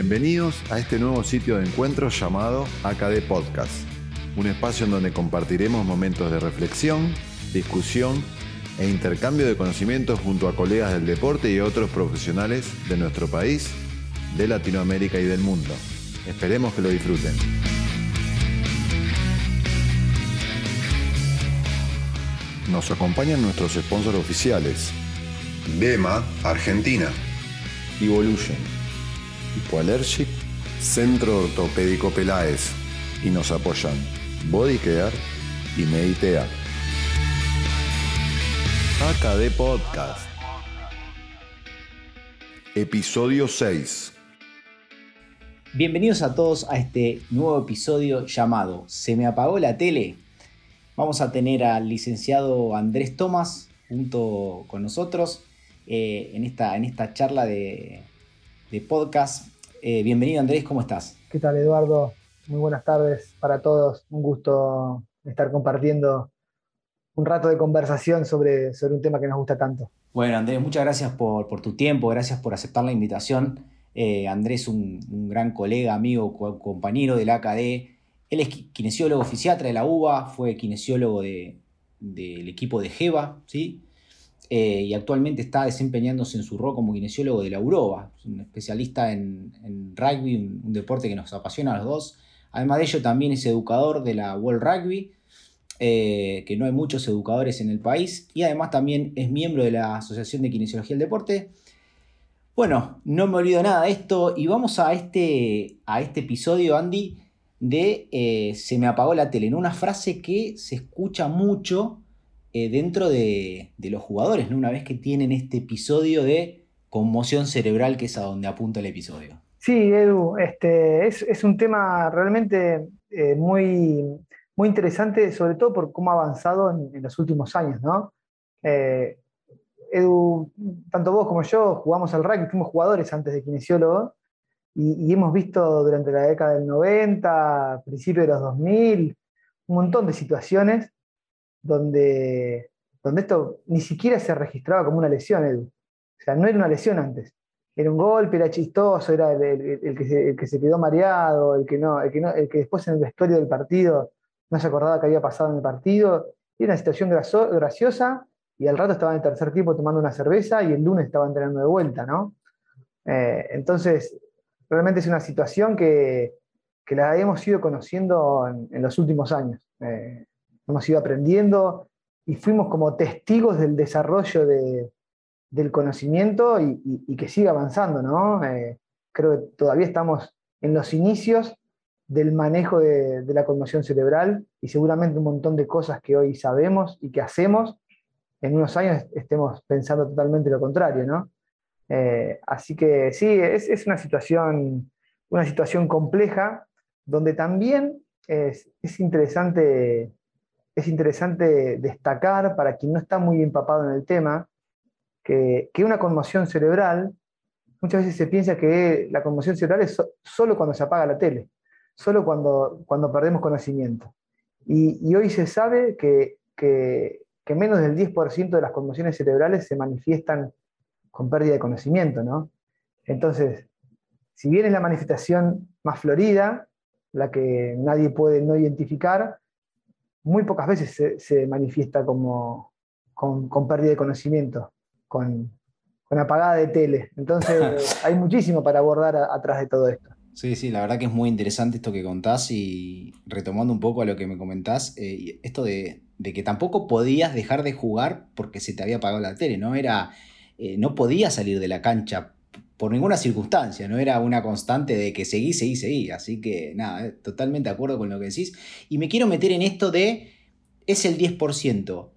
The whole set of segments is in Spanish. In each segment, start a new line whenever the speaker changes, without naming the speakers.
Bienvenidos a este nuevo sitio de encuentro llamado AKD Podcast, un espacio en donde compartiremos momentos de reflexión, discusión e intercambio de conocimientos junto a colegas del deporte y otros profesionales de nuestro país, de Latinoamérica y del mundo. Esperemos que lo disfruten. Nos acompañan nuestros sponsors oficiales.
DEMA, Argentina.
Evolution Hipoallergic, Centro Ortopédico Peláez y nos apoyan Body Care y Meditea. AKD Podcast. Episodio 6.
Bienvenidos a todos a este nuevo episodio llamado Se me apagó la tele. Vamos a tener al licenciado Andrés Tomás junto con nosotros eh, en, esta, en esta charla de, de podcast. Eh, bienvenido Andrés, ¿cómo estás?
¿Qué tal Eduardo? Muy buenas tardes para todos. Un gusto estar compartiendo un rato de conversación sobre, sobre un tema que nos gusta tanto.
Bueno Andrés, muchas gracias por, tu tiempo, gracias por aceptar la invitación. Eh, Andrés, un, un gran colega, amigo, compañero de la AKD. Él es kinesiólogo fisiatra de la UBA, fue kinesiólogo del equipo de GEVA, ¿sí? Eh, y actualmente está desempeñándose en su rol como kinesiólogo de la Uroba, un especialista en, rugby, un, deporte que nos apasiona a los dos. Además de ello, también es educador de la World Rugby, eh, que no hay muchos educadores en el país, y además también es miembro de la Asociación de Kinesiología del Deporte. Bueno, no me olvido nada de esto y vamos a este, a este episodio, Andy, de eh, Se me apagó la tele, en una frase que se escucha mucho eh, dentro de, los jugadores, ¿no? una vez que tienen este episodio de conmoción cerebral, que es a donde apunta el episodio.
Sí, Edu, este, es, un tema realmente eh, muy, muy interesante, sobre todo por cómo ha avanzado en, los últimos años. ¿no? Eh, Edu, tanto vos como yo jugamos al rugby, fuimos jugadores antes de kinesiólogo, y, y, hemos visto durante la década del 90, principio de los 2000, un montón de situaciones donde, donde esto ni siquiera se registraba como una lesión, Edu. O sea, no era una lesión antes. Era un golpe, era chistoso, era el, que, se, quedó mareado, el que, no, el, que el que después en el vestuario del partido no se acordaba que había pasado en el partido. Era una situación graciosa y al rato estaba en el tercer tiempo tomando una cerveza y el lunes estaba entrenando de vuelta, ¿no? Eh, entonces, realmente es una situación que, la hemos ido conociendo en, los últimos años. Eh, hemos ido aprendiendo y fuimos como testigos del desarrollo del conocimiento y, que sigue avanzando, ¿no? Eh, creo que todavía estamos en los inicios del manejo de, la conmoción cerebral y seguramente un montón de cosas que hoy sabemos y que hacemos, en unos años estemos pensando totalmente lo contrario, ¿no? Eh, así que sí, es, una, situación, una situación compleja donde también es, es interesante es interesante destacar, para quien no está muy empapado en el tema, que, una conmoción cerebral, muchas veces se piensa que la conmoción cerebral es solo cuando se apaga la tele, solo cuando, cuando perdemos conocimiento. Y, hoy se sabe que, menos del 10% de las conmociones cerebrales se manifiestan con pérdida de conocimiento, ¿no? Entonces, si bien es la manifestación más florida, la que nadie puede no identificar, muy pocas veces se, manifiesta como con, pérdida de conocimiento, con, apagada de tele. Entonces hay muchísimo para abordar atrás de todo esto.
Sí, sí, la verdad que es muy interesante esto que contás y retomando un poco a lo que me comentás, eh, esto de, que tampoco podías dejar de jugar porque se te había apagado la tele, ¿no? Era, eh, no podías salir de la cancha por ninguna circunstancia, no era una constante de que seguí, seguí, seguí. Así que nada, eh, totalmente de acuerdo con lo que decís. Y me quiero meter en esto de, es el 10%.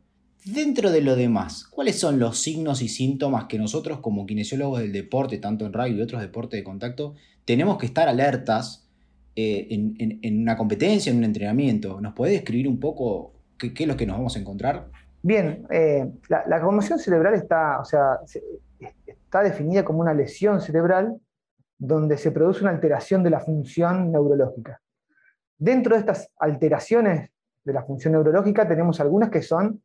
Dentro de lo demás, ¿cuáles son los signos y síntomas que nosotros como kinesiólogos del deporte, tanto en rugby y otros deportes de contacto, tenemos que estar alertas eh, en, una competencia, en un entrenamiento? ¿Nos puede describir un poco qué, es lo que nos vamos a encontrar?
Bien, eh, la, conmoción cerebral está, o sea, está definida como una lesión cerebral donde se produce una alteración de la función neurológica. Dentro de estas alteraciones de la función neurológica tenemos algunas que son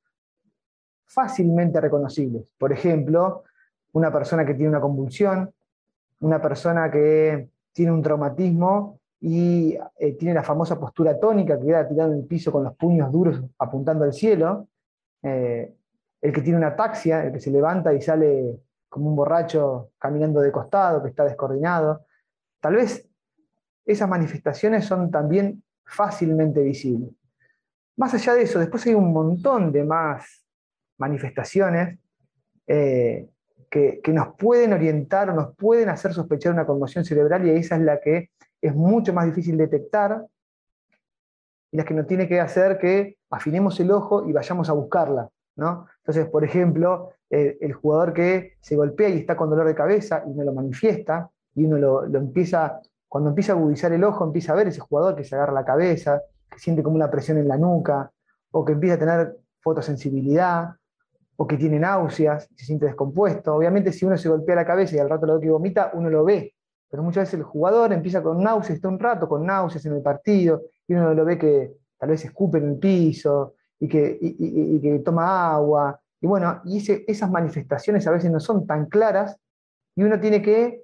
fácilmente reconocibles. Por ejemplo, una persona que tiene una convulsión, una persona que tiene un traumatismo y eh, tiene la famosa postura tónica, que queda tirado en el piso con los puños duros apuntando al cielo, eh, el que tiene una ataxia, el que se levanta y sale como un borracho caminando de costado, que está descoordinado. Tal vez esas manifestaciones son también fácilmente visibles. Más allá de eso, después hay un montón de más manifestaciones eh, que, nos pueden orientar o nos pueden hacer sospechar una conmoción cerebral y esa es la que es mucho más difícil detectar y la que nos tiene que hacer que afinemos el ojo y vayamos a buscarla. Entonces, por ejemplo, el, jugador que se golpea y está con dolor de cabeza y no lo manifiesta y uno lo, lo empieza, cuando empieza a agudizar el ojo, empieza a ver ese jugador que se agarra la cabeza, que siente como una presión en la nuca, o que empieza a tener fotosensibilidad, o que tiene náuseas, se siente descompuesto. Obviamente, si uno se golpea la cabeza y al rato lo que vomita, uno lo ve. Pero muchas veces el jugador empieza con náuseas, está un rato con náuseas en el partido, y uno lo ve que tal vez escupe en el piso, y que, que toma agua. Y bueno, y esas manifestaciones a veces no son tan claras, y uno tiene que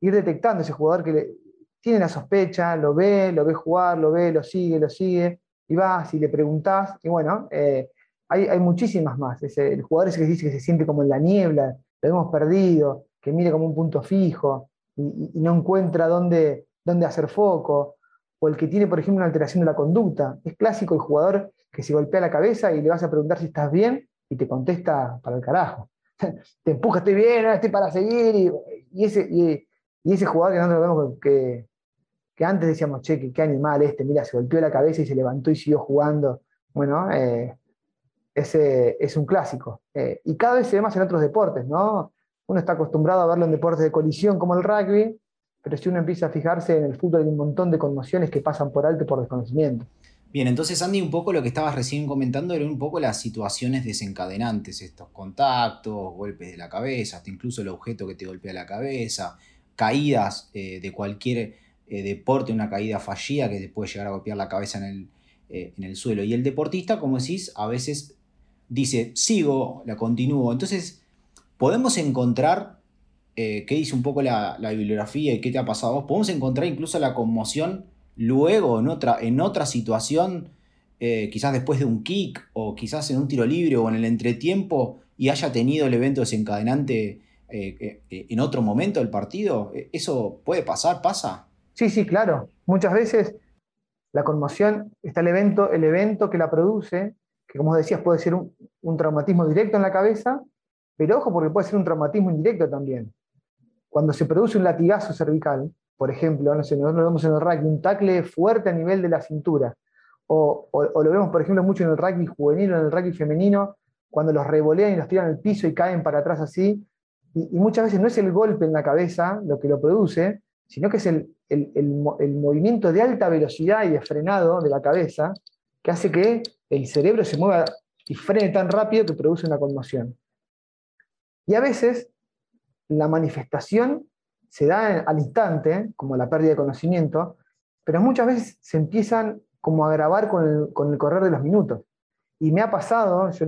ir detectando ese jugador que tiene la sospecha, lo ve, lo ve jugar, lo ve, lo sigue, lo sigue, y vas y le preguntás, y bueno, eh, hay, muchísimas más. el jugador ese que dice que se siente como en la niebla, lo hemos perdido, que mire como un punto fijo y, no encuentra dónde, dónde hacer foco. O el que tiene, por ejemplo, una alteración de la conducta. Es clásico el jugador que se golpea la cabeza y le vas a preguntar si estás bien y te contesta para el carajo. te empuja, estoy bien, estoy para seguir. Y, ese, jugador que nosotros vemos que, que antes decíamos, che, qué, animal este, mira, se golpeó la cabeza y se levantó y siguió jugando. Bueno, eh, ese es un clásico. Eh, y cada vez se ve más en otros deportes, ¿no? Uno está acostumbrado a verlo en deportes de colisión como el rugby, pero si uno empieza a fijarse en el fútbol hay un montón de conmociones que pasan por alto por desconocimiento.
Bien, entonces Andy, un poco lo que estabas recién comentando era un poco las situaciones desencadenantes, estos contactos, golpes de la cabeza, hasta incluso el objeto que te golpea la cabeza, caídas eh, de cualquier eh, deporte, una caída fallida que te puede llegar a golpear la cabeza en el, en el suelo. Y el deportista, como decís, a veces dice, sigo, la continúo. Entonces, podemos encontrar, eh, qué dice un poco la, bibliografía y qué te ha pasado vos, podemos encontrar incluso la conmoción luego en otra, en otra situación, eh, quizás después de un kick o quizás en un tiro libre o en el entretiempo y haya tenido el evento desencadenante eh, en otro momento del partido. ¿Eso puede pasar? ¿Pasa?
Sí, sí, claro. Muchas veces la conmoción está el evento, el evento que la produce que como decías puede ser un, traumatismo directo en la cabeza, pero ojo porque puede ser un traumatismo indirecto también. Cuando se produce un latigazo cervical, por ejemplo, no sé, nosotros lo vemos en el rugby, un tackle fuerte a nivel de la cintura, o, lo vemos, por ejemplo, mucho en el rugby juvenil o en el rugby femenino, cuando los revolean y los tiran al piso y caen para atrás así, y, muchas veces no es el golpe en la cabeza lo que lo produce, sino que es el, el movimiento de alta velocidad y de frenado de la cabeza que hace que el cerebro se mueva y frene tan rápido que produce una conmoción. Y a veces la manifestación se da al instante, como la pérdida de conocimiento, pero muchas veces se empiezan como a agravar con el, correr de los minutos. Y me ha pasado, yo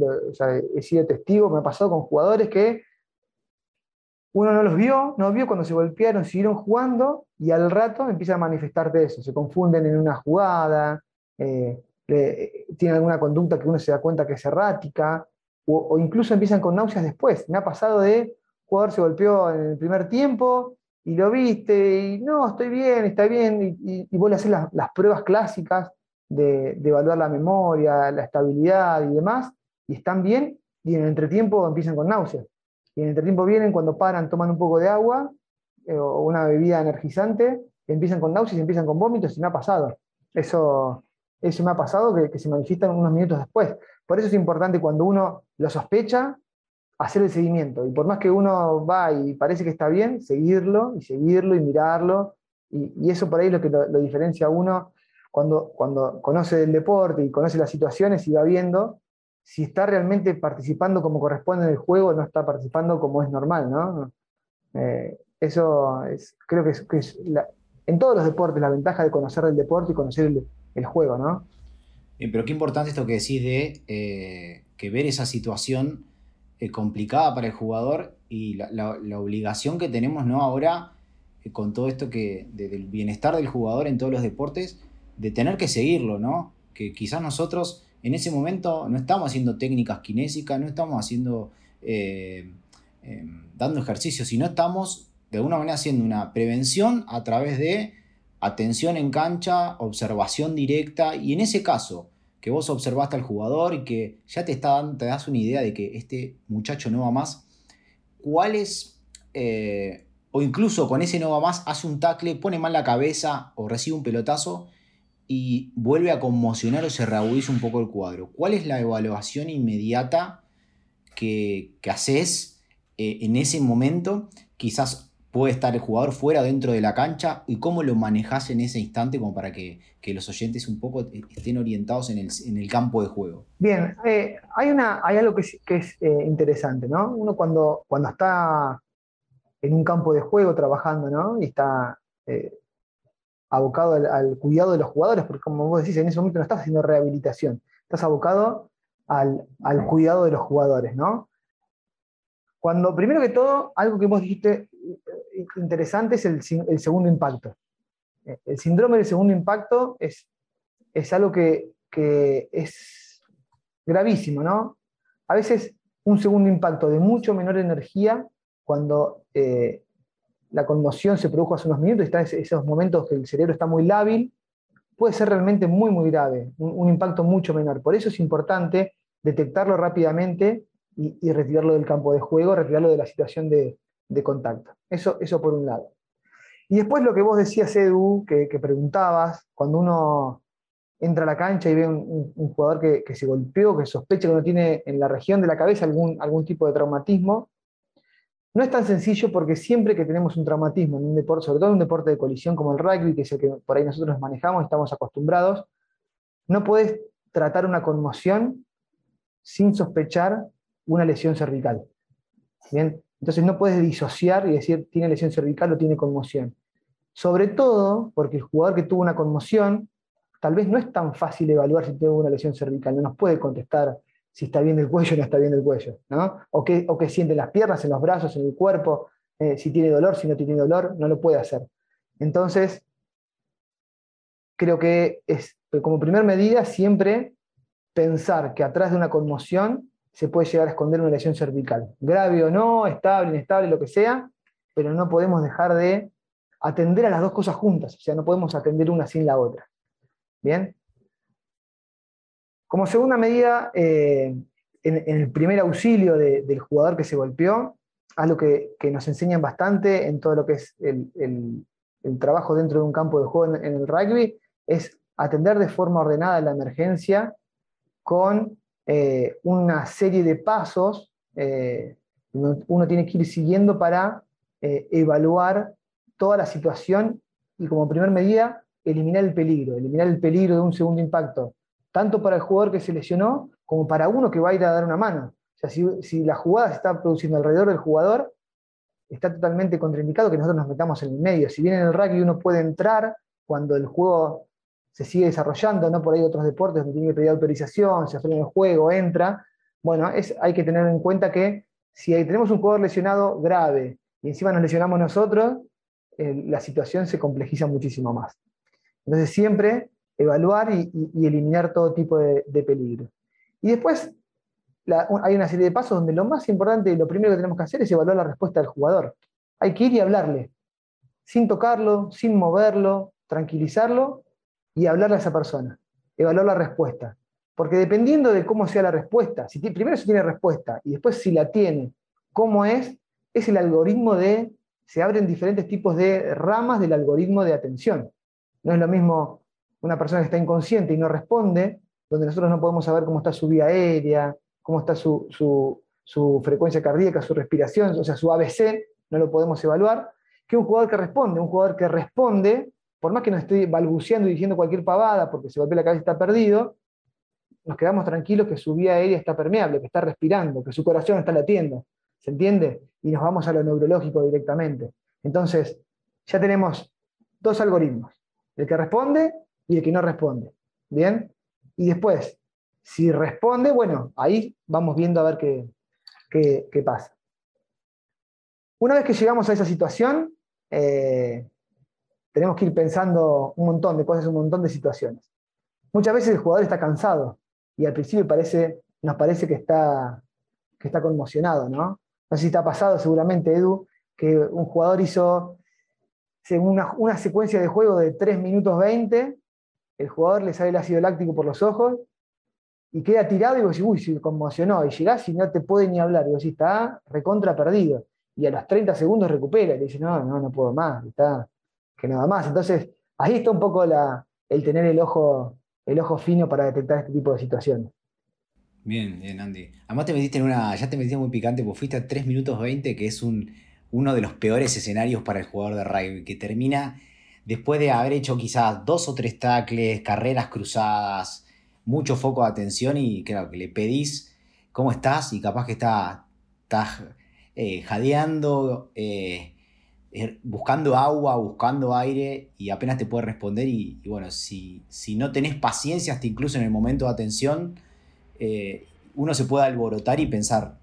he sido testigo, me ha pasado con jugadores que uno no los vio, no vio cuando se golpearon, siguieron jugando y al rato empieza a manifestarte eso, se confunden en una jugada, eh, tienen alguna conducta que uno se da cuenta que es errática, o, incluso empiezan con náuseas después. Me ha pasado de jugador se golpeó en el primer tiempo y lo viste y no, estoy bien, está bien, y, y, vos le haces las, pruebas clásicas de, evaluar la memoria, la estabilidad y demás, y están bien, y en el entretiempo empiezan con náuseas. Y en el entretiempo vienen cuando paran, toman un poco de agua eh, o una bebida energizante, empiezan con náuseas y empiezan con vómitos, y me ha pasado. Eso, eso me ha pasado que, se manifiestan unos minutos después. Por eso es importante cuando uno lo sospecha, hacer el seguimiento. Y por más que uno va y parece que está bien, seguirlo y seguirlo y mirarlo. Y, eso por ahí es lo que lo, diferencia a uno cuando, cuando conoce el deporte y conoce las situaciones y va viendo si está realmente participando como corresponde en el juego o no está participando como es normal. ¿no? Eh, eso es, creo que es, en todos los deportes la ventaja de conocer el deporte y conocer el, el juego, ¿no?
pero qué importante esto que decís de eh, que ver esa situación eh, complicada para el jugador y la, obligación que tenemos ¿no? ahora eh, con todo esto que del bienestar del jugador en todos los deportes, de tener que seguirlo, ¿no? Que quizás nosotros en ese momento no estamos haciendo técnicas kinésicas, no estamos haciendo, eh, em, dando ejercicios, sino estamos de alguna manera haciendo una prevención a través de atención en cancha, observación directa, y en ese caso, que vos observaste al jugador y que ya te, está, te das una idea de que este muchacho no va más, ¿cuáles, eh, o incluso con ese no va más, hace un tackle, pone mal la cabeza o recibe un pelotazo y vuelve a conmocionar o se reagudiza un poco el cuadro? ¿Cuál es la evaluación inmediata que, que haces eh, en ese momento? Quizás puede estar el jugador fuera dentro de la cancha y cómo lo manejas en ese instante como para que, los oyentes un poco estén orientados en el, campo de juego.
Bien, eh, hay, una, hay algo que es, eh, interesante, ¿no? Uno cuando, cuando está en un campo de juego trabajando, ¿no? Y está eh, abocado al, cuidado de los jugadores, porque como vos decís, en ese momento no estás haciendo rehabilitación, estás abocado al, al cuidado de los jugadores, ¿no? Cuando, primero que todo, algo que vos dijiste interesante es el, segundo impacto. Eh, el síndrome del segundo impacto es, es algo que, es gravísimo, ¿no? A veces un segundo impacto de mucho menor energía, cuando eh, la conmoción se produjo hace unos minutos, está esos momentos que el cerebro está muy lábil, puede ser realmente muy, muy grave, un, impacto mucho menor. Por eso es importante detectarlo rápidamente y, retirarlo del campo de juego, retirarlo de la situación de, de contacto. Eso, eso por un lado. Y después lo que vos decías, Edu, que, preguntabas, cuando uno entra a la cancha y ve un, jugador que, se golpeó, que sospecha que no tiene en la región de la cabeza algún, algún tipo de traumatismo, no es tan sencillo porque siempre que tenemos un traumatismo en un deporte, sobre todo en un deporte de colisión como el rugby, que es el que por ahí nosotros manejamos, estamos acostumbrados, no puedes tratar una conmoción sin sospechar una lesión cervical. Bien, entonces no puedes disociar y decir tiene lesión cervical o tiene conmoción. Sobre todo porque el jugador que tuvo una conmoción, tal vez no es tan fácil evaluar si tuvo una lesión cervical, no nos puede contestar si está bien del cuello o no está bien del cuello, ¿no? O que siente las piernas, en los brazos, en el cuerpo, eh, si tiene dolor, si no tiene dolor, no lo puede hacer. Entonces, creo que es como primer medida siempre pensar que atrás de una conmoción se puede llegar a esconder una lesión cervical. Grave o no, estable, inestable, lo que sea, pero no podemos dejar de atender a las dos cosas juntas, o sea, no podemos atender una sin la otra. Bien. Como segunda medida, eh, en, el primer auxilio del jugador que se golpeó, algo que, que, nos enseñan bastante en todo lo que es el, trabajo dentro de un campo de juego en, en el rugby, es atender de forma ordenada la emergencia con eh, una serie de pasos eh, uno tiene que ir siguiendo para eh, evaluar toda la situación y como primer medida eliminar el peligro, eliminar el peligro de un segundo impacto, tanto para el jugador que se lesionó como para uno que va a ir a dar una mano. O sea, si, si la jugada se está produciendo alrededor del jugador, está totalmente contraindicado que nosotros nos metamos en el medio. Si bien en el rugby uno puede entrar cuando el juego se sigue desarrollando, ¿no? Por ahí otros deportes donde tiene que pedir autorización, se frena el juego, entra. Bueno, es, hay que tener en cuenta que si tenemos un jugador lesionado grave y encima nos lesionamos nosotros, la situación se complejiza muchísimo más. Entonces siempre evaluar y, eliminar todo tipo de, peligro. Y después hay una serie de pasos donde lo más importante y lo primero que tenemos que hacer es evaluar la respuesta del jugador. Hay que ir y hablarle, sin tocarlo, sin moverlo, tranquilizarlo y hablarle a esa persona, evaluar la respuesta. Porque dependiendo de cómo sea la respuesta, si primero si tiene respuesta y después si la tiene, cómo es, es el algoritmo de, se abren diferentes tipos de ramas del algoritmo de atención. No es lo mismo una persona que está inconsciente y no responde, donde nosotros no podemos saber cómo está su vía aérea, cómo está su, su frecuencia cardíaca, su respiración, o sea, su ABC, no lo podemos evaluar, que un jugador que responde. Un jugador que responde por más que nos esté balbuceando y diciendo cualquier pavada porque se golpea la cabeza y está perdido, nos quedamos tranquilos que su vía aérea está permeable, que está respirando, que su corazón está latiendo. ¿Se entiende? Y nos vamos a lo neurológico directamente. Entonces, ya tenemos dos algoritmos, el que responde y el que no responde. ¿Bien? Y después, si responde, bueno, ahí vamos viendo a ver qué, qué, qué pasa. Una vez que llegamos a esa situación, eh, tenemos que ir pensando un montón de cosas, un montón de situaciones. Muchas veces el jugador está cansado y al principio parece, nos parece que está, que está conmocionado, ¿no? No sé si te ha pasado seguramente, Edu, que un jugador hizo una, secuencia de juego de 3 minutos 20, el jugador le sale el ácido láctico por los ojos y queda tirado y vos decís, uy, se conmocionó, y llegás y no te puede ni hablar, y vos decís, está recontra perdido. Y a los 30 segundos recupera, y dice, no, no, no puedo más, está que nada más. Entonces, ahí está un poco el tener el ojo, el ojo fino para detectar este tipo de situaciones.
Bien, bien, Andy. Además te metiste en una, ya te metiste muy picante, porque fuiste a 3 minutos 20, que es un, uno de los peores escenarios para el jugador de rugby, que termina después de haber hecho quizás dos o tres tacles, carreras cruzadas, mucho foco de atención y claro, que le pedís cómo estás y capaz que está, estás eh, jadeando, eh, buscando agua, buscando aire y apenas te puede responder y, bueno, si, si, no tenés paciencia hasta incluso en el momento de atención, eh, uno se puede alborotar y pensar,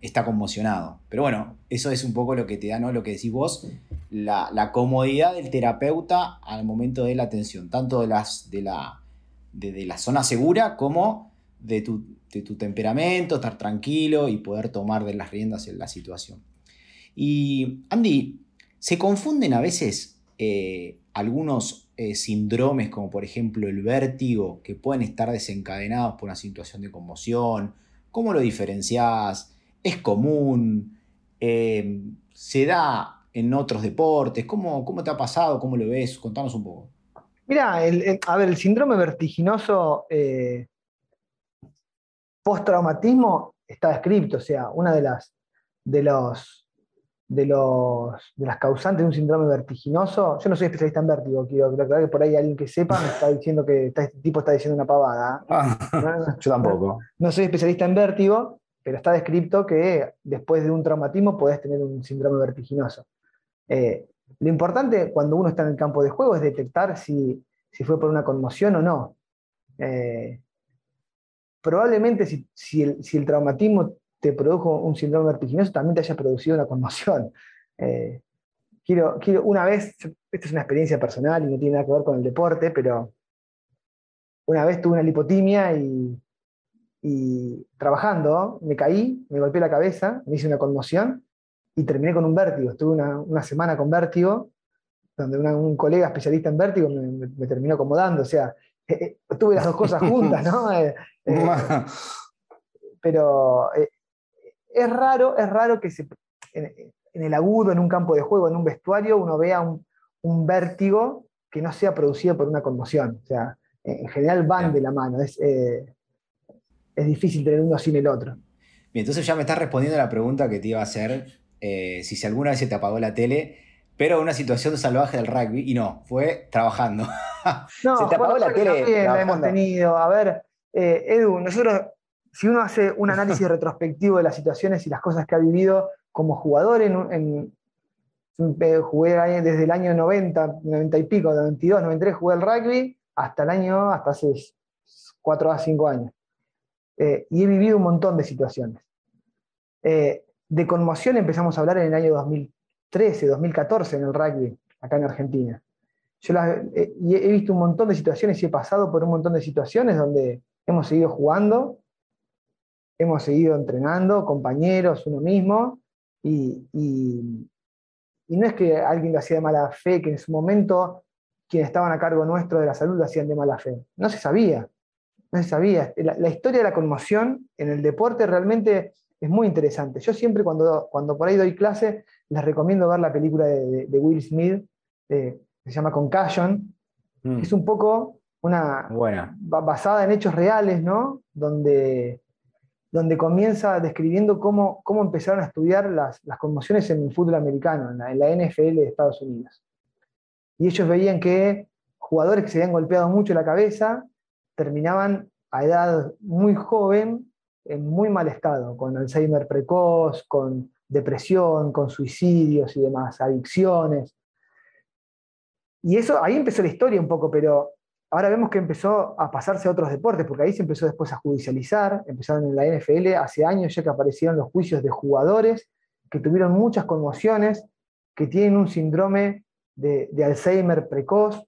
está conmocionado. Pero bueno, eso es un poco lo que te da, ¿no? Lo que decís vos, la, comodidad del terapeuta al momento de la atención, tanto de, las, de la de, la zona segura como de tu, temperamento, estar tranquilo y poder tomar de las riendas en la situación. Y Andy, ¿se confunden a veces eh, algunos eh, síndromes como por ejemplo el vértigo que pueden estar desencadenados por una situación de conmoción? ¿Cómo lo diferenciás? ¿Es común? Eh, ¿Se da en otros deportes? ¿Cómo, ¿Cómo te ha pasado? ¿Cómo lo ves? Contanos un poco.
Mira, a ver, el síndrome vertiginoso eh, post-traumatismo está descrito, o sea, una de las, de, los, de, los, de las causantes de un síndrome vertiginoso, yo no soy especialista en vértigo, quiero aclarar que por ahí alguien que sepa me está diciendo que este tipo está diciendo una pavada.
Ah, yo tampoco.
No, soy especialista en vértigo, pero está descrito que después de un traumatismo podés tener un síndrome vertiginoso. Eh, lo importante cuando uno está en el campo de juego es detectar si, fue por una conmoción o no. Eh, probablemente si, el, traumatismo te produjo un síndrome vertiginoso, también te haya producido una conmoción. Eh, quiero, quiero, una vez, esta es una experiencia personal y no tiene nada que ver con el deporte, pero una vez tuve una lipotimia y, y trabajando me caí, me golpeé la cabeza, me hice una conmoción y terminé con un vértigo. Estuve una, semana con vértigo, donde un colega especialista en vértigo me, terminó acomodando. O sea, eh, eh, tuve las dos cosas juntas, ¿no? Eh, pero es raro, es raro que se, en, el agudo, en un campo de juego, en un vestuario, uno vea un, vértigo que no sea producido por una conmoción. O sea, en general van de la mano. Es, es difícil tener uno sin el otro.
Bien, entonces ya me estás respondiendo a la pregunta que te iba a hacer eh, si, alguna vez se te apagó la tele, pero una situación salvaje del rugby, y no, fue trabajando.
No, se te apagó la tele. la hemos tenido. A ver, eh, Edu, nosotros, si uno hace un análisis retrospectivo de las situaciones y las cosas que ha vivido como jugador en, jugué desde el año 90, 90 y pico, 92, 93 jugué al rugby hasta el año, hasta hace 4 a 5 años. Eh, y he vivido un montón de situaciones. De conmoción empezamos a hablar en el año 2013, 2014 en el rugby, acá en Argentina. Yo eh, he visto un montón de situaciones y he pasado por un montón de situaciones donde hemos seguido jugando, hemos seguido entrenando, compañeros, uno mismo, y, no es que alguien lo hacía de mala fe, que en su momento quienes estaban a cargo nuestro de la salud lo hacían de mala fe. No se sabía, no se sabía. la historia de la conmoción en el deporte realmente es muy interesante. Yo siempre cuando, cuando por ahí doy clase, les recomiendo ver la película de, Will Smith, que se llama Concussion, mm. es un poco una basada en hechos reales, ¿no? Donde, donde comienza describiendo cómo, cómo empezaron a estudiar las, conmociones en el fútbol americano, en la, en la NFL de Estados Unidos. Y ellos veían que jugadores que se habían golpeado mucho la cabeza terminaban a edad muy joven en muy mal estado, con Alzheimer precoz, con depresión, con suicidios y demás, adicciones. Y eso, ahí empezó la historia un poco, pero ahora vemos que empezó a pasarse a otros deportes, porque ahí se empezó después a judicializar, empezaron en la NFL hace años ya que aparecieron los juicios de jugadores que tuvieron muchas conmociones, que tienen un síndrome de, Alzheimer precoz,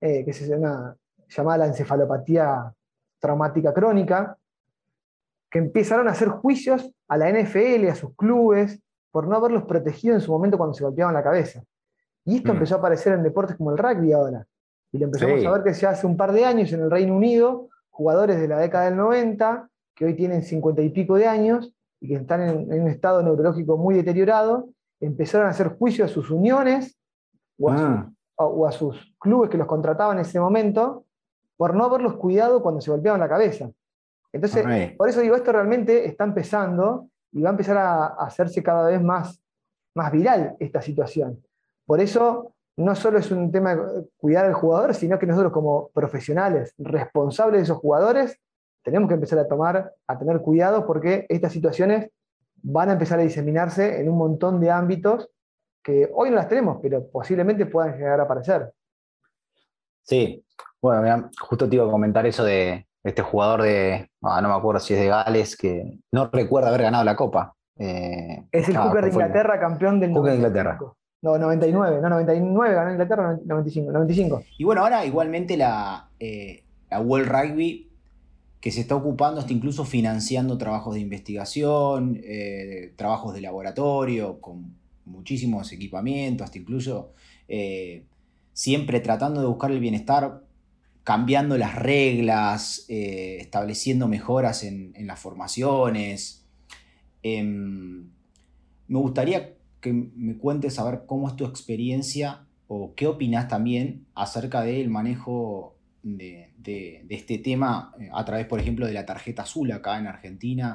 eh, que se llama, llamada la encefalopatía traumática crónica, que empezaron a hacer juicios a la NFL, a sus clubes, por no haberlos protegido en su momento cuando se golpeaban la cabeza. Y esto mm. empezó a aparecer en deportes como el rugby ahora. Y lo empezamos a ver que ya hace un par de años en el Reino Unido, jugadores de la década del 90, que hoy tienen 50 y pico de años y que están en, un estado neurológico muy deteriorado, empezaron a hacer juicio a sus uniones ah. o a, sus, clubes que los contrataban en ese momento por no haberlos cuidado cuando se golpeaban la cabeza. Entonces, por eso digo, esto realmente está empezando y va a empezar a, hacerse cada vez más, más viral esta situación. Por eso, no solo es un tema de cuidar al jugador, sino que nosotros como profesionales responsables de esos jugadores, tenemos que empezar a tomar, a tener cuidado porque estas situaciones van a empezar a diseminarse en un montón de ámbitos que hoy no las tenemos, pero posiblemente puedan llegar a aparecer.
Sí, bueno, justo te iba a comentar eso de este jugador de, ah, no me acuerdo si es de Gales, que no recuerda haber ganado la Copa.
Eh, es el Hooker de Inglaterra, campeón del
Hooker de Inglaterra.
No, 99, no, 99 ganó Inglaterra, 95, 95.
Y bueno, ahora igualmente la, eh, la World Rugby que se está ocupando, está incluso financiando trabajos de investigación, eh, trabajos de laboratorio, con muchísimos equipamientos, hasta incluso eh, siempre tratando de buscar el bienestar, cambiando las reglas, estableciendo mejoras en, las formaciones. Em, me gustaría que me cuentes a ver cómo es tu experiencia o qué opinas también acerca del manejo de, este tema eh, a través, por ejemplo, de la tarjeta azul acá en Argentina,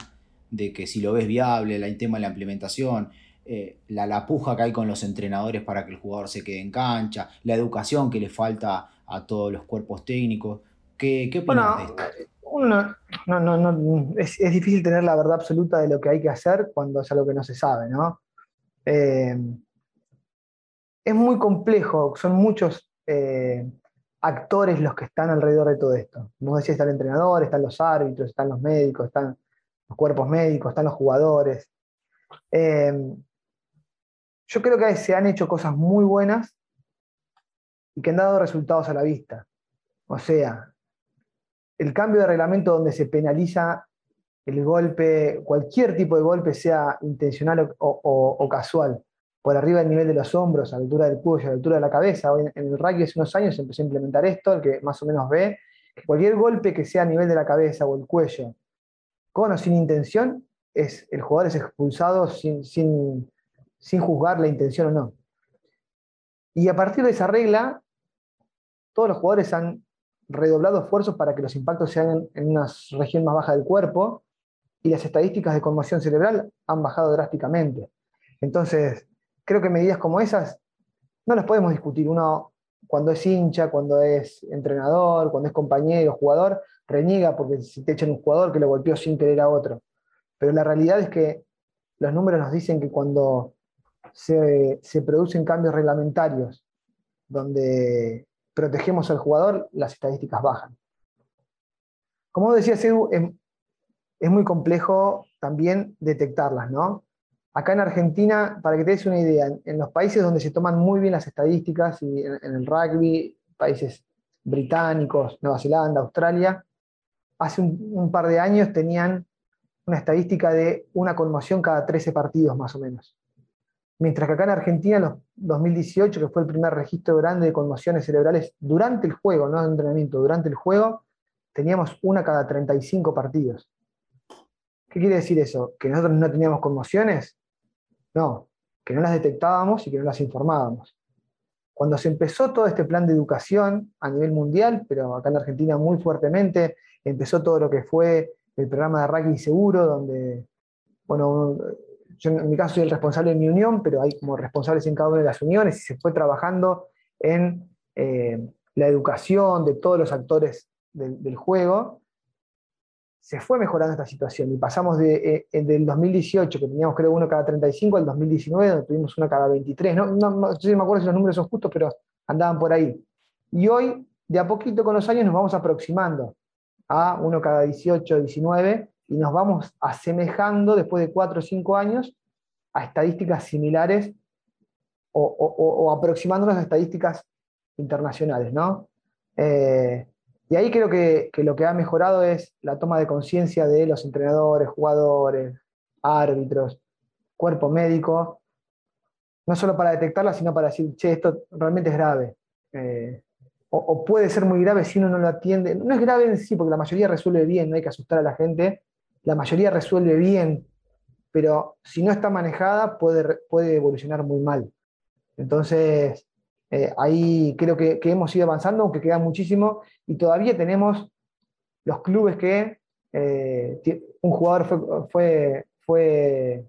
de que si lo ves viable, el tema de la implementación, eh, la, la, puja que hay con los entrenadores para que el jugador se quede en cancha, la educación que le falta a todos los cuerpos técnicos. ¿Qué, qué opinas de esto?
no, no, no, es, es, difícil tener la verdad absoluta de lo que hay que hacer cuando es algo que no se sabe, ¿no? Eh, es muy complejo, son muchos actores los que están alrededor de todo esto. Como decía, está el entrenador, están los árbitros, están los médicos, están los cuerpos médicos, están los jugadores. Em, yo creo que se han hecho cosas muy buenas y que han dado resultados a la vista. O sea, el cambio de reglamento donde se penaliza el golpe, cualquier tipo de golpe, sea intencional o casual, por arriba del nivel de los hombros, a la altura del cuello, a la altura de la cabeza. Hoy en el rugby hace unos años se empezó a implementar esto, el que más o menos ve cualquier golpe que sea a nivel de la cabeza o el cuello, con o sin intención, es, el jugador es expulsado sin, sin, sin juzgar la intención o no. Y a partir de esa regla, todos los jugadores han redoblado esfuerzos para que los impactos sean en una región más baja del cuerpo y las estadísticas de conmoción cerebral han bajado drásticamente. Entonces, creo que medidas como esas no las podemos discutir. Uno, cuando es hincha, cuando es entrenador, cuando es compañero, jugador, reniega porque si te echan un jugador que lo golpeó sin querer a otro. Pero la realidad es que los números nos dicen que cuando se, producen cambios reglamentarios donde protegemos al jugador, las estadísticas bajan. Como decía Edu, es, muy complejo también detectarlas, ¿no? Acá en Argentina, para que te des una idea, en, los países donde se toman muy bien las estadísticas, y en, el rugby, países británicos, Nueva Zelanda, Australia, hace un, par de años tenían una estadística de una conmoción cada 13 partidos más o menos. Mientras que acá en Argentina, en 2018, que fue el primer registro grande de conmociones cerebrales durante el juego, no de entrenamiento, durante el juego, teníamos una cada 35 partidos. ¿Qué quiere decir eso? ¿Que nosotros no teníamos conmociones? No, que no las detectábamos y que no las informábamos. Cuando se empezó todo este plan de educación a nivel mundial, pero acá en Argentina muy fuertemente, empezó todo lo que fue el programa de rugby seguro, donde, bueno, yo en mi caso soy el responsable de mi unión, pero hay como responsables en cada una de las uniones y se fue trabajando en eh, la educación de todos los actores del juego se fue mejorando esta situación y pasamos de, eh, del 2018, que teníamos creo uno cada 35, al 2019, donde tuvimos una cada 23. No, no, si me acuerdo si los números son justos, pero andaban por ahí. Y hoy, de a poquito con los años, nos vamos aproximando a uno cada 18, 19, y nos vamos asemejando después de 4 o 5 años a estadísticas similares o, aproximándonos a estadísticas internacionales, ¿no? Eh, y ahí creo que, lo que ha mejorado es la toma de conciencia de los entrenadores, jugadores, árbitros, cuerpo médico, no solo para detectarla, sino para decir, che, esto realmente es grave. Eh, o, puede ser muy grave si uno no lo atiende. No es grave en sí, porque la mayoría resuelve bien, no hay que asustar a la gente. La mayoría resuelve bien, pero si no está manejada puede, puede evolucionar muy mal. Entonces, eh, ahí creo que, hemos ido avanzando, aunque queda muchísimo, y todavía tenemos los clubes que eh, un jugador fue,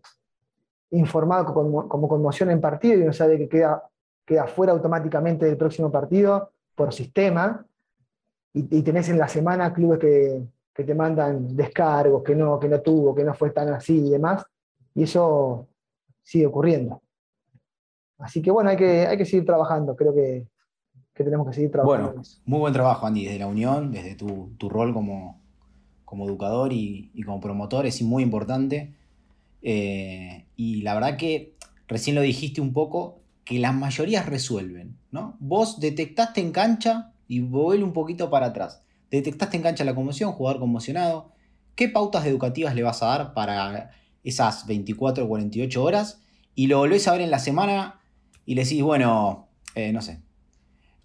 informado como, conmoción en partido y uno sabe que queda, queda fuera automáticamente del próximo partido por sistema, y, tenés en la semana clubes que, te mandan descargos, que no, que no tuvo, que no fue tan así y demás, y eso sigue ocurriendo. Así que bueno, hay que, hay que seguir trabajando, creo que, tenemos que seguir trabajando.
Bueno, muy buen trabajo, Andy, desde la Unión, desde tu, rol como, como educador y, como promotor, es muy importante. Eh, y la verdad que recién lo dijiste un poco, que las mayorías resuelven, ¿no? Vos detectaste en cancha y vuelve un poquito para atrás. Detectaste en cancha la conmoción, jugador conmocionado. ¿Qué pautas educativas le vas a dar para esas 24 o 48 horas? Y lo volvés a ver en la semana y le decís, bueno, eh, no sé,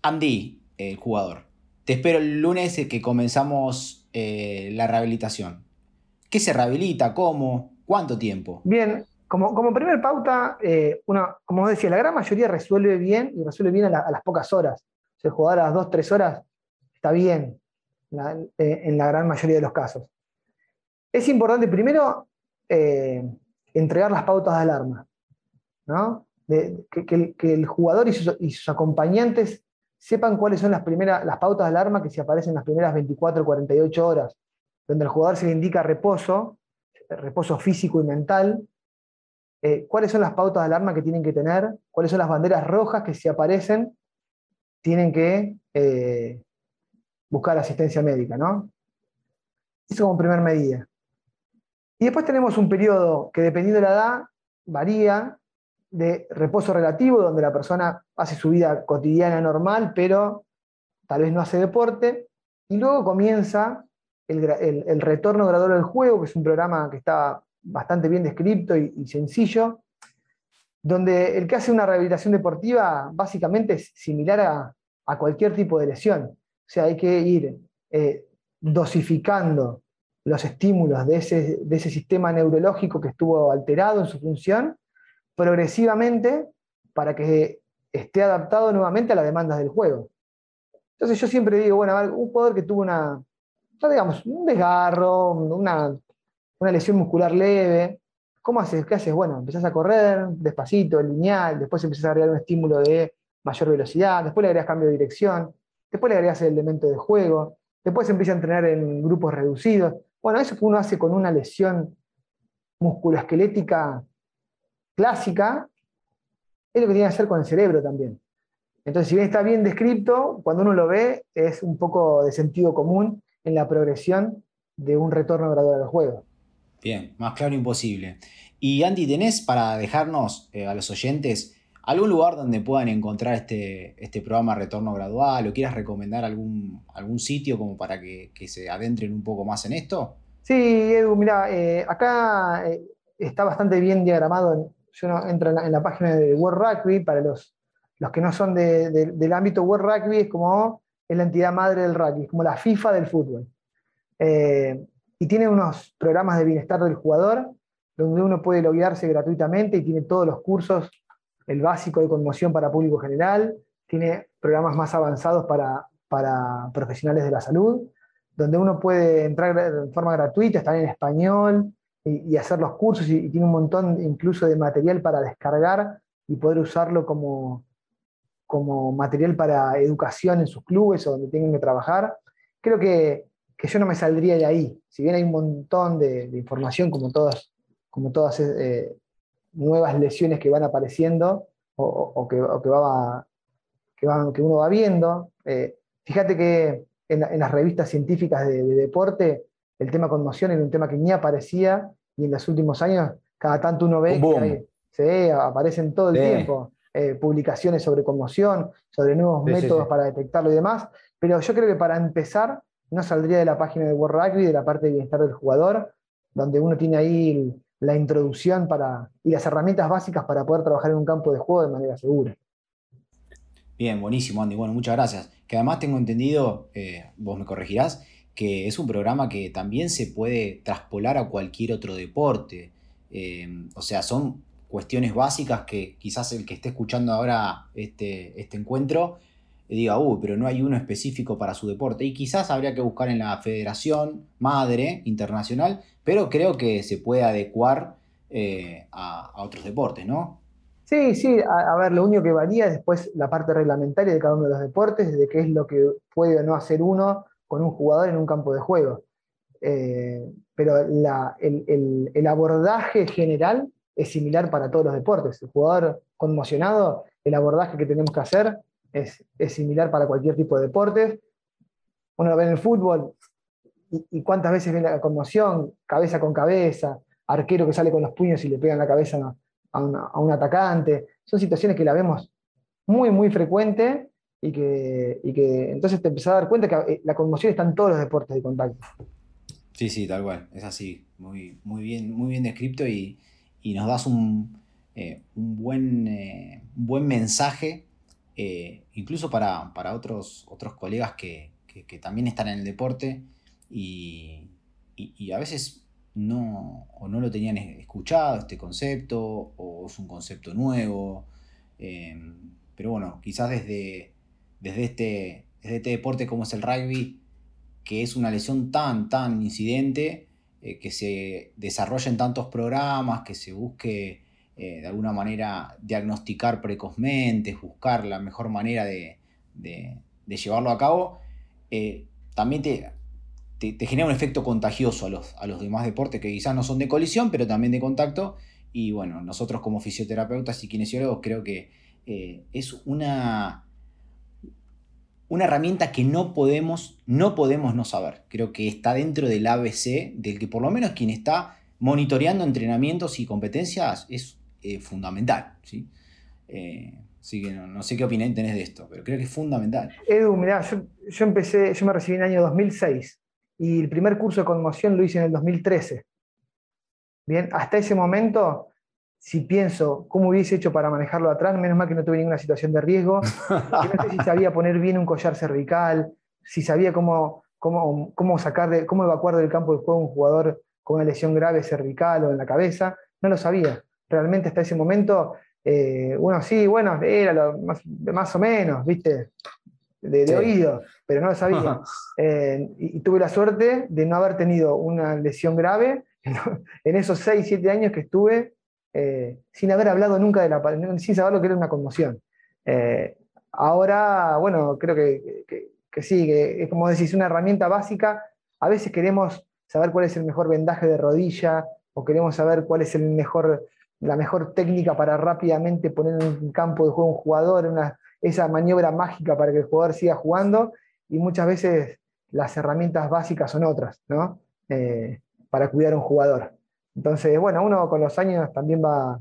Andy, el jugador, te espero el lunes que comenzamos eh, la rehabilitación. ¿Qué se rehabilita? ¿Cómo? ¿Cuánto tiempo?
Bien, como, como primer pauta, eh, como decía, la gran mayoría resuelve bien y resuelve bien a, las pocas horas. Si el jugador a las 2, 3 horas está bien en la gran mayoría de los casos. Es importante primero entregar las pautas de alarma. ¿no? Que, el, jugador y sus, acompañantes sepan cuáles son las, primeras, las pautas de alarma que se aparecen en las primeras 24 o 48 horas, donde al jugador se le indica reposo, reposo físico y mental, eh, cuáles son las pautas de alarma que tienen que tener, cuáles son las banderas rojas que si aparecen tienen que eh, buscar asistencia médica, ¿no? Eso como primera medida. Y después tenemos un periodo que dependiendo de la edad varía, de reposo relativo, donde la persona hace su vida cotidiana normal, pero tal vez no hace deporte, y luego comienza el, retorno gradual al juego, que es un programa que está bastante bien descrito y, sencillo, donde el que hace una rehabilitación deportiva básicamente es similar a, cualquier tipo de lesión. O sea, hay que ir eh, dosificando los estímulos de ese, de ese sistema neurológico que estuvo alterado en su función progresivamente para que esté adaptado nuevamente a las demandas del juego. Entonces yo siempre digo, bueno, un jugador que tuvo una, digamos, un desgarro, una, lesión muscular leve, ¿cómo haces? ¿Qué haces? Bueno, empezás a correr despacito, lineal, después empezás a agregar un estímulo de mayor velocidad, después le agregas cambio de dirección, después le agregas el elemento de juego, después empieza a entrenar en grupos reducidos. Bueno, eso que uno hace con una lesión musculoesquelética clásica, es lo que tiene que hacer con el cerebro también. Entonces, si bien está bien descrito, cuando uno lo ve, es un poco de sentido común en la progresión de un retorno gradual al juego.
Bien, más claro imposible. Y Andy, ¿tenés para dejarnos eh, a los oyentes algún lugar donde puedan encontrar este, este programa Retorno Gradual o quieras recomendar algún, algún sitio como para que, se adentren un poco más en esto?
Sí, Edu, mira, eh, acá eh, está bastante bien diagramado en, si uno entra en la, página de World Rugby, para los, los que no son del ámbito World Rugby, es como es la entidad madre del rugby, es como la FIFA del fútbol. Eh, y tiene unos programas de bienestar del jugador, donde uno puede loguearse gratuitamente y tiene todos los cursos, el básico de conmoción para público general, tiene programas más avanzados para, para profesionales de la salud, donde uno puede entrar de forma gratuita, están en español, y, hacer los cursos y, tiene un montón incluso de material para descargar y poder usarlo como, como material para educación en sus clubes o donde tengan que trabajar. Creo que, que yo no me saldría de ahí. Si bien hay un montón de, información, como todas, como todas eh, nuevas lesiones que van apareciendo o, que, que, va, que, que, uno va viendo, eh, fíjate que en, en, las revistas científicas de, de deporte el tema conmoción era un tema que ni aparecía y en los últimos años cada tanto uno ve que aparecen todo el tiempo. eh, publicaciones sobre conmoción, sobre nuevos métodos para detectarlo y demás, pero yo creo que para empezar no saldría de la página de World Rugby, de la parte de bienestar del jugador, donde uno tiene ahí la introducción para, y las herramientas básicas para poder trabajar en un campo de juego de manera segura.
Bien, buenísimo, Andy. Bueno, muchas gracias. Que además tengo entendido, eh, vos me corregirás, que es un programa que también se puede traspolar a cualquier otro deporte. Eh, o sea, son cuestiones básicas que quizás el que esté escuchando ahora este, este encuentro diga, uy, pero no hay uno específico para su deporte. Y quizás habría que buscar en la federación madre internacional, pero creo que se puede adecuar eh, a, otros deportes, ¿no?
Sí, sí, a, ver, lo único que varía es después la parte reglamentaria de cada uno de los deportes, de qué es lo que puede o no hacer uno con un jugador en un campo de juego. Eh, pero el, abordaje general es similar para todos los deportes. El jugador conmocionado, el abordaje que tenemos que hacer es, similar para cualquier tipo de deportes. Uno lo ve en el fútbol y, cuántas veces ve la conmoción, cabeza con cabeza, arquero que sale con los puños y le pega en la cabeza a, un atacante. Son situaciones que la vemos muy, muy frecuente y que, que entonces te empezás a dar cuenta que eh, la conmoción está en todos los deportes de contacto.
Sí, sí, tal cual, es así, muy, muy, bien, muy bien descrito y, nos das un, eh, un, buen, eh, buen mensaje incluso para, otros, otros colegas que, también están en el deporte y, a veces no, o no lo tenían escuchado este concepto o es un concepto nuevo. Pero bueno, quizás desde, desde, este, desde este deporte como es el rugby, que es una lesión tan, tan incidente, eh, que se desarrolla en tantos programas, que se busque eh, de alguna manera diagnosticar precozmente, buscar la mejor manera de, llevarlo a cabo, eh, también te, te, genera un efecto contagioso a los, a los demás deportes que quizás no son de colisión, pero también de contacto. Y bueno, nosotros como fisioterapeutas y kinesiólogos creo que es una, una herramienta que no podemos, no podemos no saber. Creo que está dentro del ABC, del que por lo menos quien está monitoreando entrenamientos y competencias es eh, fundamental. ¿sí? Eh, así que no, sé qué opinión tenés de esto, pero creo que es fundamental.
Edu, mirá, yo, empecé, yo me recibí en el año 2006 y el primer curso de conmoción lo hice en el 2013. Bien, hasta ese momento, si pienso cómo hubiese hecho para manejarlo atrás, menos mal que no tuve ninguna situación de riesgo, no sé si sabía poner bien un collar cervical, si sabía cómo, cómo, cómo sacar de, cómo evacuar del campo de juego un jugador con una lesión grave cervical o en la cabeza, no lo sabía. Realmente hasta ese momento, eh, uno sí, bueno, era lo más, o menos, ¿viste? De, oído, pero no lo sabía. Eh, y, tuve la suerte de no haber tenido una lesión grave en, esos 6, 7 años que estuve eh, sin haber hablado nunca de la sin saber lo que era una conmoción. ahora, bueno, creo que, sí, que es como decís, una herramienta básica. A veces queremos saber cuál es el mejor vendaje de rodilla o queremos saber cuál es el mejor la mejor técnica para rápidamente poner en campo de juego un jugador, esa maniobra mágica para que el jugador siga jugando, y muchas veces las herramientas básicas son otras, ¿no? Eh, para cuidar a un jugador. Entonces, bueno, uno con los años también va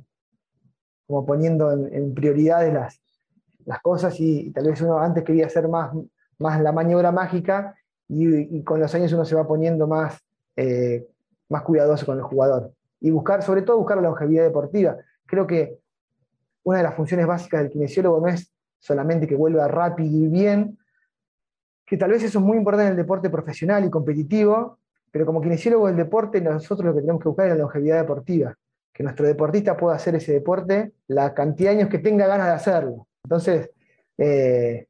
como poniendo en, prioridades las, cosas y, tal vez uno antes quería hacer más, más la maniobra mágica y, con los años uno se va poniendo más, eh, más cuidadoso con el jugador y buscar, sobre todo buscar la longevidad deportiva. Creo que una de las funciones básicas del kinesiólogo no es solamente que vuelva rápido y bien, que tal vez eso es muy importante en el deporte profesional y competitivo, pero como kinesiólogo del deporte nosotros lo que tenemos que buscar es la longevidad deportiva, que nuestro deportista pueda hacer ese deporte la cantidad de años que tenga ganas de hacerlo. Entonces, eh,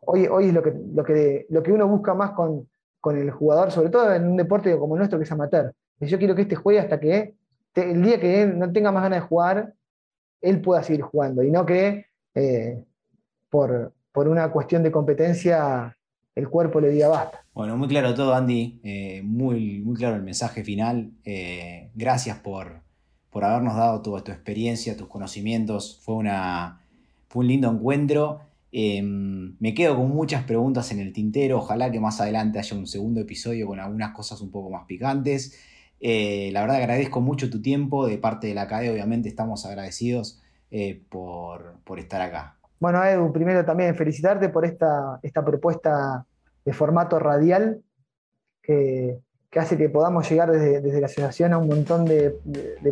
hoy, hoy es lo que, lo, que, lo que uno busca más con, con el jugador, sobre todo en un deporte como el nuestro que es amateur. Yo quiero que este juegue hasta que el día que él no tenga más ganas de jugar, él pueda seguir jugando y no que eh, por, una cuestión de competencia el cuerpo le diga basta.
Bueno, muy claro todo, Andy. Eh, muy, muy claro el mensaje final. Eh, gracias por, por, habernos dado toda tu experiencia, tus conocimientos. Fue, una, fue un lindo encuentro. me quedo con muchas preguntas en el tintero. Ojalá que más adelante haya un segundo episodio con algunas cosas un poco más picantes. Eh, la verdad agradezco mucho tu tiempo de parte de la CADE, obviamente estamos agradecidos eh, por, estar acá.
Bueno, Edu, primero también felicitarte por esta, esta propuesta de formato radial que, hace que podamos llegar desde, la asociación a un montón de,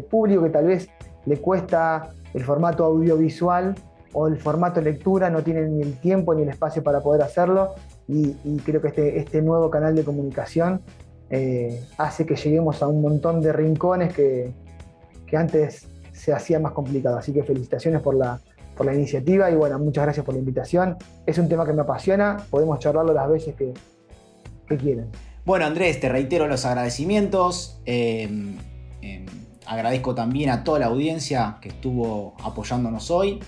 público que tal vez le cuesta el formato audiovisual o el formato lectura, no tienen ni el tiempo ni el espacio para poder hacerlo y, creo que este, este, nuevo canal de comunicación eh, hace que lleguemos a un montón de rincones que, que antes se hacía más complicado. Así que felicitaciones por la, por la iniciativa y bueno, muchas gracias por la invitación. Es un tema que me apasiona, podemos charlarlo las veces que, quieran.
Bueno, Andrés, te reitero los agradecimientos. Em, em, agradezco también a toda la audiencia que estuvo apoyándonos hoy.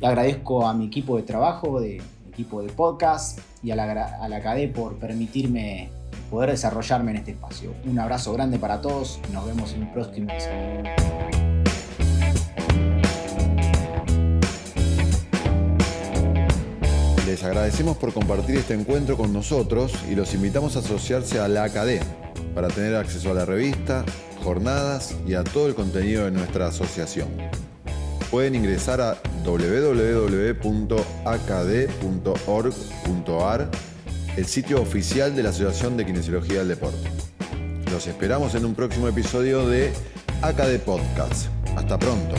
Le agradezco a mi equipo de trabajo, de equipo de podcast y a la, a la CADE por permitirme poder desarrollarme en este espacio. Un abrazo grande para todos nos vemos en el próximo episodio.
Les agradecemos por compartir este encuentro con nosotros y los invitamos a asociarse a la ACAD para tener acceso a la revista, jornadas y a todo el contenido de nuestra asociación. Pueden ingresar a www.acad.org.ar, el sitio oficial de la Asociación de Kinesiología del Deporte. Los esperamos en un próximo episodio de ACAD Podcast. Hasta pronto.